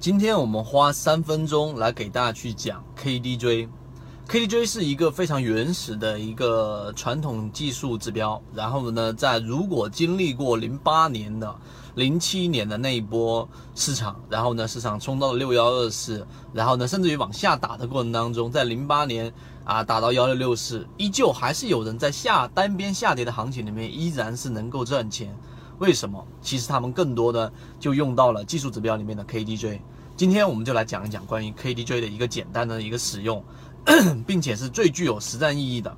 今天我们花三分钟来给大家去讲 KDJ。KDJ 是一个非常原始的一个传统技术指标。然后呢，在如果经历过零八年的、零七年的那一波市场，然后呢，市场冲到了六幺二四，然后呢，甚至于往下打的过程当中，在零八年啊打到幺六六四，依旧还是有人在下单边下跌的行情里面，依然是能够赚钱。为什么？其实他们更多的就用到了技术指标里面的 KDJ。今天我们就来讲一讲关于 KDJ 的一个简单的一个使用，并且是最具有实战意义的。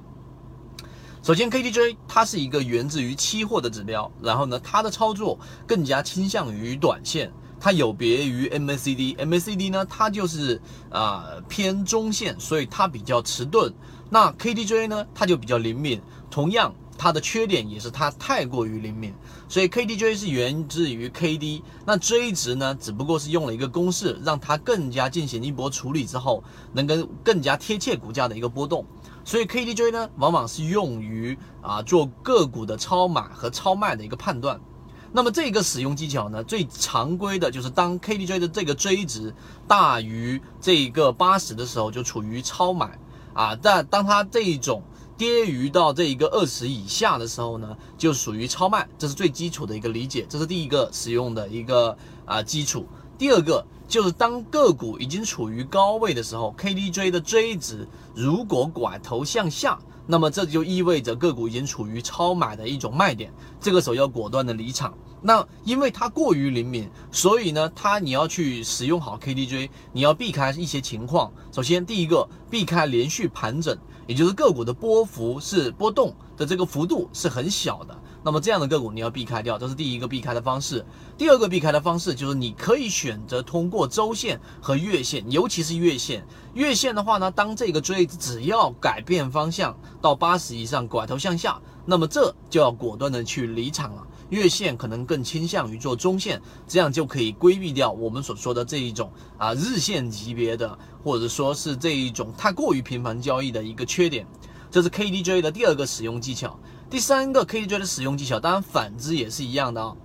首先，KDJ 它是一个源自于期货的指标，然后呢，它的操作更加倾向于短线，它有别于 MACD。MACD 呢，它就是啊偏中线，所以它比较迟钝。那 KDJ 呢，它就比较灵敏。同样。它的缺点也是它太过于灵敏，所以 KDJ 是源自于 KD，那 J 值呢，只不过是用了一个公式，让它更加进行一波处理之后，能跟更加贴切股价的一个波动。所以 KDJ 呢，往往是用于啊做个股的超买和超卖的一个判断。那么这个使用技巧呢，最常规的就是当 KDJ 的这个 J 值大于这个八十的时候，就处于超买啊。但当它这一种跌于到这一个二十以下的时候呢，就属于超卖，这是最基础的一个理解，这是第一个使用的一个啊基础。第二个就是当个股已经处于高位的时候，KDJ 的 J 值如果拐头向下，那么这就意味着个股已经处于超买的一种卖点，这个时候要果断的离场。那因为它过于灵敏，所以呢，它你要去使用好 KDJ，你要避开一些情况。首先，第一个避开连续盘整。也就是个股的波幅是波动的这个幅度是很小的，那么这样的个股你要避开掉，这是第一个避开的方式。第二个避开的方式就是你可以选择通过周线和月线，尤其是月线。月线的话呢，当这个追只要改变方向到八十以上拐头向下，那么这就要果断的去离场了。月线可能更倾向于做中线，这样就可以规避掉我们所说的这一种啊日线级别的，或者说是这一种太过于频繁交易的一个缺点。这是 KDJ 的第二个使用技巧。第三个 KDJ 的使用技巧，当然反之也是一样的啊。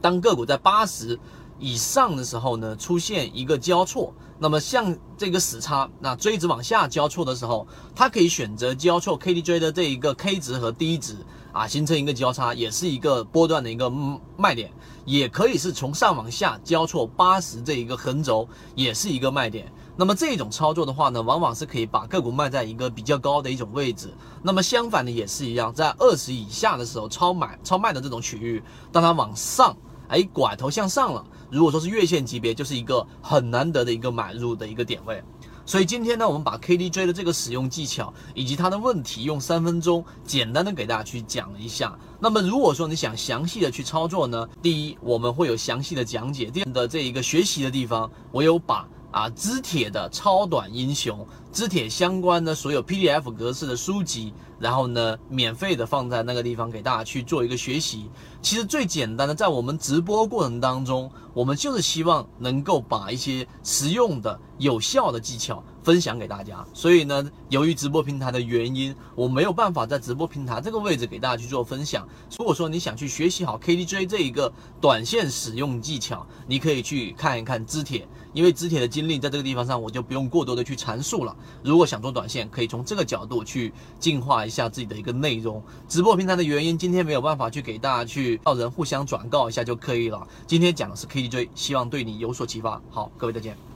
当个股在八十以上的时候呢，出现一个交错。那么像这个死叉，那锥子往下交错的时候，它可以选择交错 KDJ 的这一个 K 值和 D 值啊，形成一个交叉，也是一个波段的一个卖点。也可以是从上往下交错八十这一个横轴，也是一个卖点。那么这种操作的话呢，往往是可以把个股卖在一个比较高的一种位置。那么相反的也是一样，在二十以下的时候，超买超卖的这种区域，当它往上。哎，拐头向上了。如果说是月线级别，就是一个很难得的一个买入的一个点位。所以今天呢，我们把 KDJ 的这个使用技巧以及它的问题，用三分钟简单的给大家去讲了一下。那么如果说你想详细的去操作呢，第一，我们会有详细的讲解；第二的这一个学习的地方，我有把。啊，知铁的超短英雄，知铁相关的所有 PDF 格式的书籍，然后呢，免费的放在那个地方给大家去做一个学习。其实最简单的，在我们直播过程当中，我们就是希望能够把一些实用的、有效的技巧。分享给大家，所以呢，由于直播平台的原因，我没有办法在直播平台这个位置给大家去做分享。如果说你想去学习好 KDJ 这一个短线使用技巧，你可以去看一看知铁，因为知铁的经历在这个地方上，我就不用过多的去阐述了。如果想做短线，可以从这个角度去进化一下自己的一个内容。直播平台的原因，今天没有办法去给大家去到人互相转告一下就可以了。今天讲的是 KDJ，希望对你有所启发。好，各位再见。